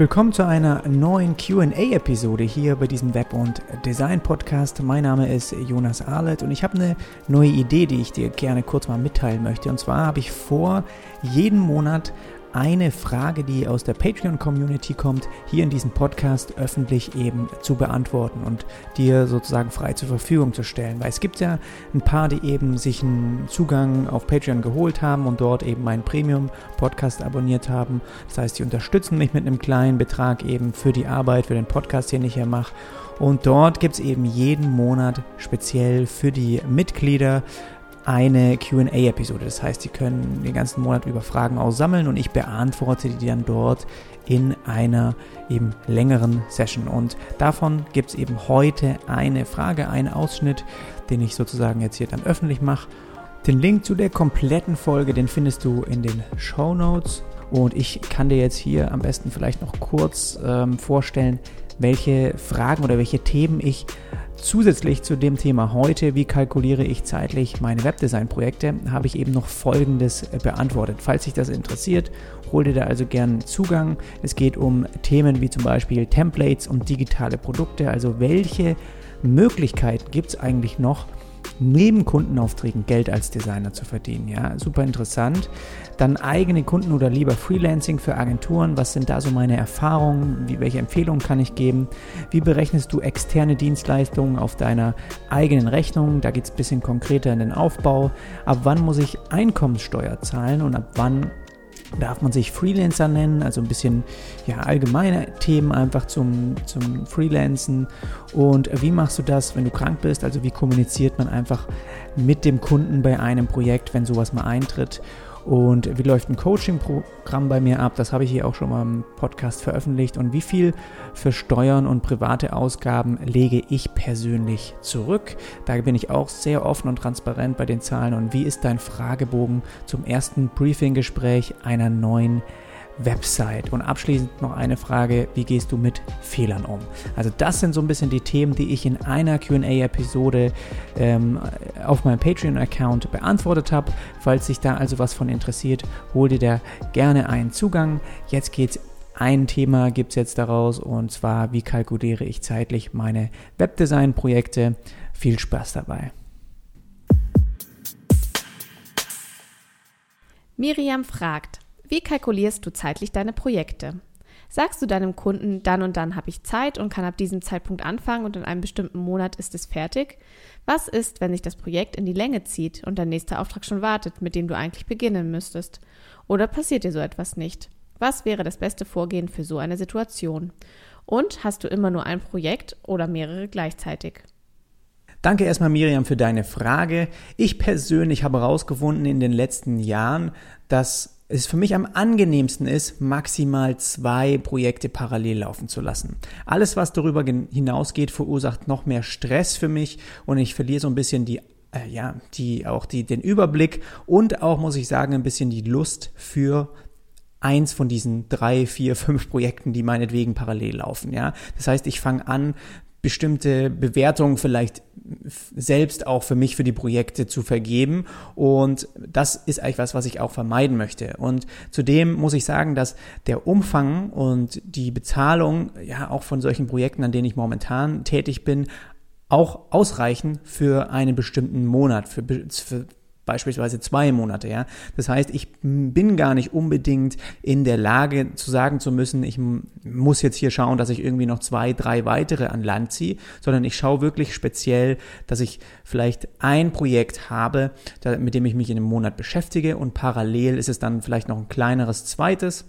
Willkommen zu einer neuen QA-Episode hier bei diesem Web- und Design-Podcast. Mein Name ist Jonas Arlet und ich habe eine neue Idee, die ich dir gerne kurz mal mitteilen möchte. Und zwar habe ich vor, jeden Monat eine Frage, die aus der Patreon-Community kommt, hier in diesem Podcast öffentlich eben zu beantworten und dir sozusagen frei zur Verfügung zu stellen. Weil es gibt ja ein paar, die eben sich einen Zugang auf Patreon geholt haben und dort eben meinen Premium-Podcast abonniert haben. Das heißt, die unterstützen mich mit einem kleinen Betrag eben für die Arbeit, für den Podcast, den ich hier mache. Und dort gibt es eben jeden Monat speziell für die Mitglieder eine QA-Episode. Das heißt, Sie können den ganzen Monat über Fragen aussammeln und ich beantworte die dann dort in einer eben längeren Session. Und davon gibt es eben heute eine Frage, einen Ausschnitt, den ich sozusagen jetzt hier dann öffentlich mache. Den Link zu der kompletten Folge, den findest du in den Show Notes. Und ich kann dir jetzt hier am besten vielleicht noch kurz ähm, vorstellen, welche Fragen oder welche Themen ich Zusätzlich zu dem Thema heute, wie kalkuliere ich zeitlich meine Webdesign-Projekte, habe ich eben noch Folgendes beantwortet. Falls dich das interessiert, hol dir da also gern Zugang. Es geht um Themen wie zum Beispiel Templates und digitale Produkte. Also welche Möglichkeiten gibt es eigentlich noch, neben Kundenaufträgen Geld als Designer zu verdienen. Ja, super interessant. Dann eigene Kunden oder lieber Freelancing für Agenturen. Was sind da so meine Erfahrungen? Wie, welche Empfehlungen kann ich geben? Wie berechnest du externe Dienstleistungen auf deiner eigenen Rechnung? Da geht es ein bisschen konkreter in den Aufbau. Ab wann muss ich Einkommenssteuer zahlen und ab wann darf man sich Freelancer nennen, also ein bisschen ja, allgemeine Themen einfach zum, zum Freelancen. Und wie machst du das, wenn du krank bist? Also wie kommuniziert man einfach mit dem Kunden bei einem Projekt, wenn sowas mal eintritt? Und wie läuft ein Coaching-Programm bei mir ab? Das habe ich hier auch schon mal im Podcast veröffentlicht. Und wie viel für Steuern und private Ausgaben lege ich persönlich zurück? Da bin ich auch sehr offen und transparent bei den Zahlen. Und wie ist dein Fragebogen zum ersten Briefing-Gespräch einer neuen Website. Und abschließend noch eine Frage, wie gehst du mit Fehlern um? Also das sind so ein bisschen die Themen, die ich in einer QA-Episode ähm, auf meinem Patreon-Account beantwortet habe. Falls sich da also was von interessiert, hol dir da gerne einen Zugang. Jetzt geht's ein Thema gibt es jetzt daraus und zwar, wie kalkuliere ich zeitlich meine Webdesign-Projekte. Viel Spaß dabei. Miriam fragt, wie kalkulierst du zeitlich deine Projekte? Sagst du deinem Kunden, dann und dann habe ich Zeit und kann ab diesem Zeitpunkt anfangen und in einem bestimmten Monat ist es fertig? Was ist, wenn sich das Projekt in die Länge zieht und der nächste Auftrag schon wartet, mit dem du eigentlich beginnen müsstest? Oder passiert dir so etwas nicht? Was wäre das beste Vorgehen für so eine Situation? Und hast du immer nur ein Projekt oder mehrere gleichzeitig? Danke erstmal Miriam für deine Frage. Ich persönlich habe herausgefunden in den letzten Jahren, dass es für mich am angenehmsten ist, maximal zwei Projekte parallel laufen zu lassen. Alles, was darüber hinausgeht, verursacht noch mehr Stress für mich und ich verliere so ein bisschen die äh, ja, die auch die den Überblick und auch muss ich sagen ein bisschen die Lust für eins von diesen drei, vier, fünf Projekten, die meinetwegen parallel laufen. Ja, das heißt, ich fange an, bestimmte Bewertungen vielleicht selbst auch für mich für die Projekte zu vergeben. Und das ist eigentlich was, was ich auch vermeiden möchte. Und zudem muss ich sagen, dass der Umfang und die Bezahlung ja auch von solchen Projekten, an denen ich momentan tätig bin, auch ausreichen für einen bestimmten Monat, für, für beispielsweise zwei Monate, ja. Das heißt, ich bin gar nicht unbedingt in der Lage zu sagen zu müssen, ich muss jetzt hier schauen, dass ich irgendwie noch zwei, drei weitere an Land ziehe, sondern ich schaue wirklich speziell, dass ich vielleicht ein Projekt habe, mit dem ich mich in einem Monat beschäftige und parallel ist es dann vielleicht noch ein kleineres zweites.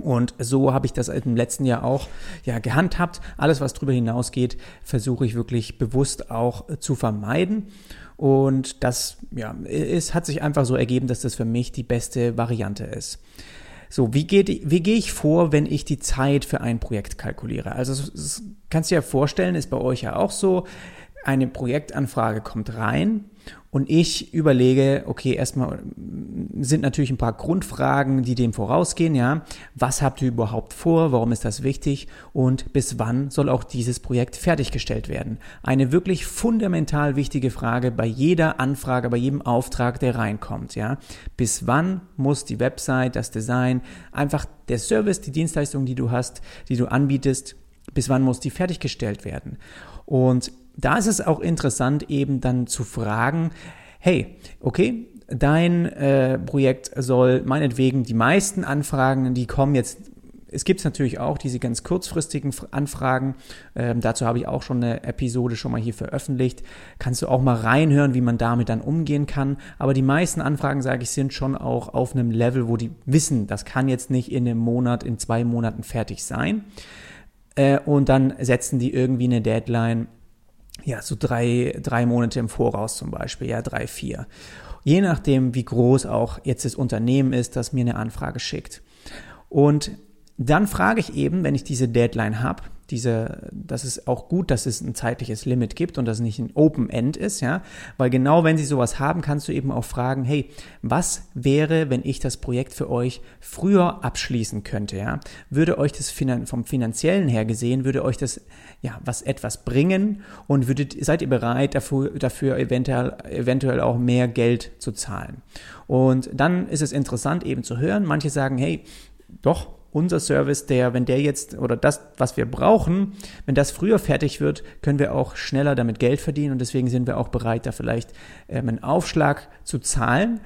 Und so habe ich das im letzten Jahr auch ja, gehandhabt. Alles, was darüber hinausgeht, versuche ich wirklich bewusst auch zu vermeiden. Und das, ja, es hat sich einfach so ergeben, dass das für mich die beste Variante ist. So, wie, geht, wie gehe ich vor, wenn ich die Zeit für ein Projekt kalkuliere? Also, das kannst du dir ja vorstellen, ist bei euch ja auch so, eine Projektanfrage kommt rein Und ich überlege, okay, erstmal sind natürlich ein paar Grundfragen, die dem vorausgehen, ja. Was habt ihr überhaupt vor? Warum ist das wichtig? Und bis wann soll auch dieses Projekt fertiggestellt werden? Eine wirklich fundamental wichtige Frage bei jeder Anfrage, bei jedem Auftrag, der reinkommt, ja. Bis wann muss die Website, das Design, einfach der Service, die Dienstleistung, die du hast, die du anbietest, bis wann muss die fertiggestellt werden? Und da ist es auch interessant, eben dann zu fragen, hey, okay, dein äh, Projekt soll meinetwegen die meisten Anfragen, die kommen jetzt es gibt natürlich auch diese ganz kurzfristigen Anfragen. Ähm, dazu habe ich auch schon eine Episode schon mal hier veröffentlicht. Kannst du auch mal reinhören, wie man damit dann umgehen kann. Aber die meisten Anfragen, sage ich, sind schon auch auf einem Level, wo die wissen, das kann jetzt nicht in einem Monat, in zwei Monaten fertig sein. Äh, und dann setzen die irgendwie eine Deadline ja, so drei, drei Monate im Voraus zum Beispiel, ja, drei, vier. Je nachdem, wie groß auch jetzt das Unternehmen ist, das mir eine Anfrage schickt. Und dann frage ich eben, wenn ich diese Deadline habe, diese, das ist auch gut, dass es ein zeitliches Limit gibt und dass es nicht ein Open End ist, ja, weil genau wenn sie sowas haben, kannst du eben auch fragen, hey, was wäre, wenn ich das Projekt für euch früher abschließen könnte, ja? Würde euch das vom finanziellen her gesehen, würde euch das ja was etwas bringen und würdet seid ihr bereit dafür, dafür eventuell eventuell auch mehr Geld zu zahlen? Und dann ist es interessant eben zu hören, manche sagen, hey, doch, unser Service, der, wenn der jetzt oder das, was wir brauchen, wenn das früher fertig wird, können wir auch schneller damit Geld verdienen und deswegen sind wir auch bereit, da vielleicht ähm, einen Aufschlag zu zahlen.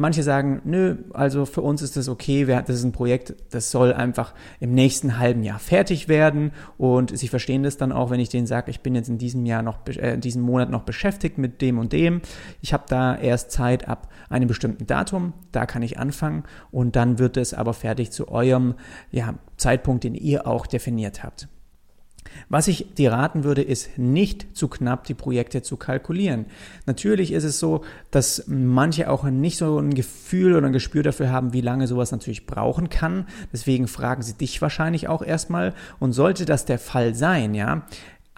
Manche sagen, nö, also für uns ist das okay, das ist ein Projekt, das soll einfach im nächsten halben Jahr fertig werden und sie verstehen das dann auch, wenn ich denen sage, ich bin jetzt in diesem Jahr noch, äh, in diesem Monat noch beschäftigt mit dem und dem. Ich habe da erst Zeit ab einem bestimmten Datum, da kann ich anfangen und dann wird es aber fertig zu eurem ja, Zeitpunkt, den ihr auch definiert habt. Was ich dir raten würde, ist nicht zu knapp die Projekte zu kalkulieren. Natürlich ist es so, dass manche auch nicht so ein Gefühl oder ein Gespür dafür haben, wie lange sowas natürlich brauchen kann. Deswegen fragen sie dich wahrscheinlich auch erstmal. Und sollte das der Fall sein, ja,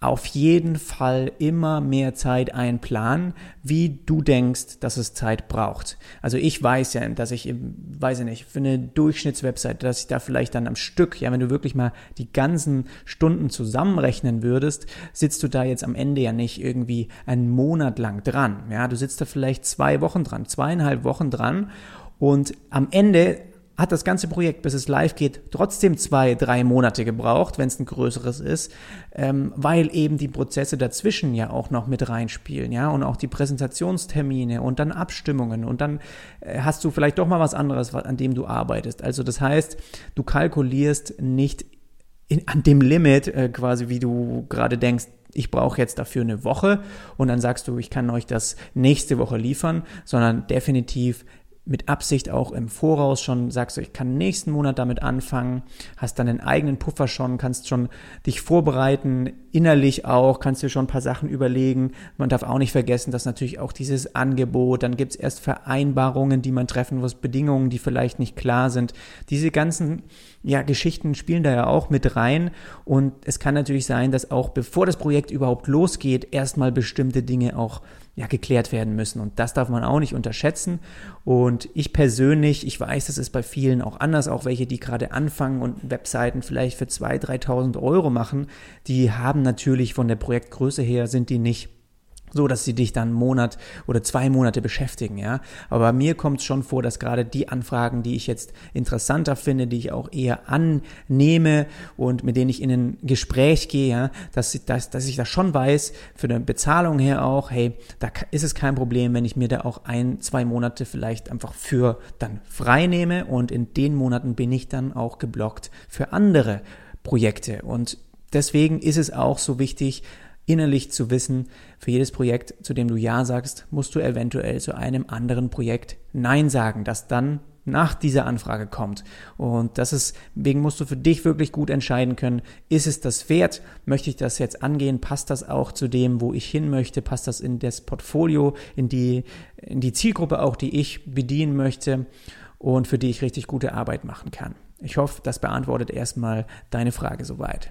auf jeden Fall immer mehr Zeit einplanen, wie du denkst, dass es Zeit braucht. Also ich weiß ja, dass ich, weiß ich nicht, für eine Durchschnittswebseite, dass ich da vielleicht dann am Stück, ja, wenn du wirklich mal die ganzen Stunden zusammenrechnen würdest, sitzt du da jetzt am Ende ja nicht irgendwie einen Monat lang dran. Ja, du sitzt da vielleicht zwei Wochen dran, zweieinhalb Wochen dran und am Ende hat das ganze Projekt, bis es live geht, trotzdem zwei, drei Monate gebraucht, wenn es ein größeres ist, ähm, weil eben die Prozesse dazwischen ja auch noch mit reinspielen, ja, und auch die Präsentationstermine und dann Abstimmungen und dann äh, hast du vielleicht doch mal was anderes, an dem du arbeitest. Also das heißt, du kalkulierst nicht in, an dem Limit äh, quasi, wie du gerade denkst, ich brauche jetzt dafür eine Woche und dann sagst du, ich kann euch das nächste Woche liefern, sondern definitiv mit Absicht auch im Voraus schon sagst du, ich kann nächsten Monat damit anfangen, hast dann den eigenen Puffer schon, kannst schon dich vorbereiten, innerlich auch, kannst dir schon ein paar Sachen überlegen. Man darf auch nicht vergessen, dass natürlich auch dieses Angebot, dann gibt es erst Vereinbarungen, die man treffen muss, Bedingungen, die vielleicht nicht klar sind. Diese ganzen ja, Geschichten spielen da ja auch mit rein und es kann natürlich sein, dass auch bevor das Projekt überhaupt losgeht, erstmal bestimmte Dinge auch ja, geklärt werden müssen. Und das darf man auch nicht unterschätzen. Und ich persönlich, ich weiß, das ist bei vielen auch anders, auch welche, die gerade anfangen und Webseiten vielleicht für 2.000, 3.000 Euro machen, die haben natürlich von der Projektgröße her, sind die nicht so dass sie dich dann einen Monat oder zwei Monate beschäftigen, ja. Aber mir kommt es schon vor, dass gerade die Anfragen, die ich jetzt interessanter finde, die ich auch eher annehme und mit denen ich in ein Gespräch gehe, ja, dass, ich, dass, dass ich das schon weiß, für eine Bezahlung her auch, hey, da ist es kein Problem, wenn ich mir da auch ein, zwei Monate vielleicht einfach für dann frei nehme und in den Monaten bin ich dann auch geblockt für andere Projekte und deswegen ist es auch so wichtig, innerlich zu wissen, für jedes Projekt, zu dem du Ja sagst, musst du eventuell zu einem anderen Projekt Nein sagen, das dann nach dieser Anfrage kommt. Und das ist, wegen musst du für dich wirklich gut entscheiden können, ist es das wert? Möchte ich das jetzt angehen? Passt das auch zu dem, wo ich hin möchte? Passt das in das Portfolio, in die, in die Zielgruppe auch, die ich bedienen möchte und für die ich richtig gute Arbeit machen kann? Ich hoffe, das beantwortet erstmal deine Frage soweit.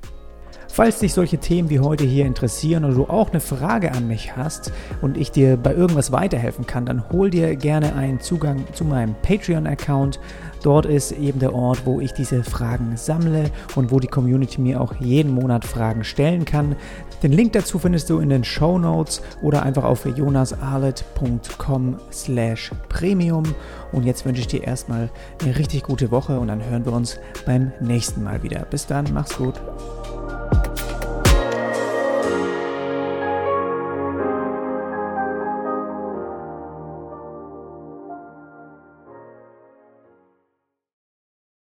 Falls dich solche Themen wie heute hier interessieren oder du auch eine Frage an mich hast und ich dir bei irgendwas weiterhelfen kann, dann hol dir gerne einen Zugang zu meinem Patreon-Account. Dort ist eben der Ort, wo ich diese Fragen sammle und wo die Community mir auch jeden Monat Fragen stellen kann. Den Link dazu findest du in den Show Notes oder einfach auf jonasarlet.com slash premium. Und jetzt wünsche ich dir erstmal eine richtig gute Woche und dann hören wir uns beim nächsten Mal wieder. Bis dann, mach's gut.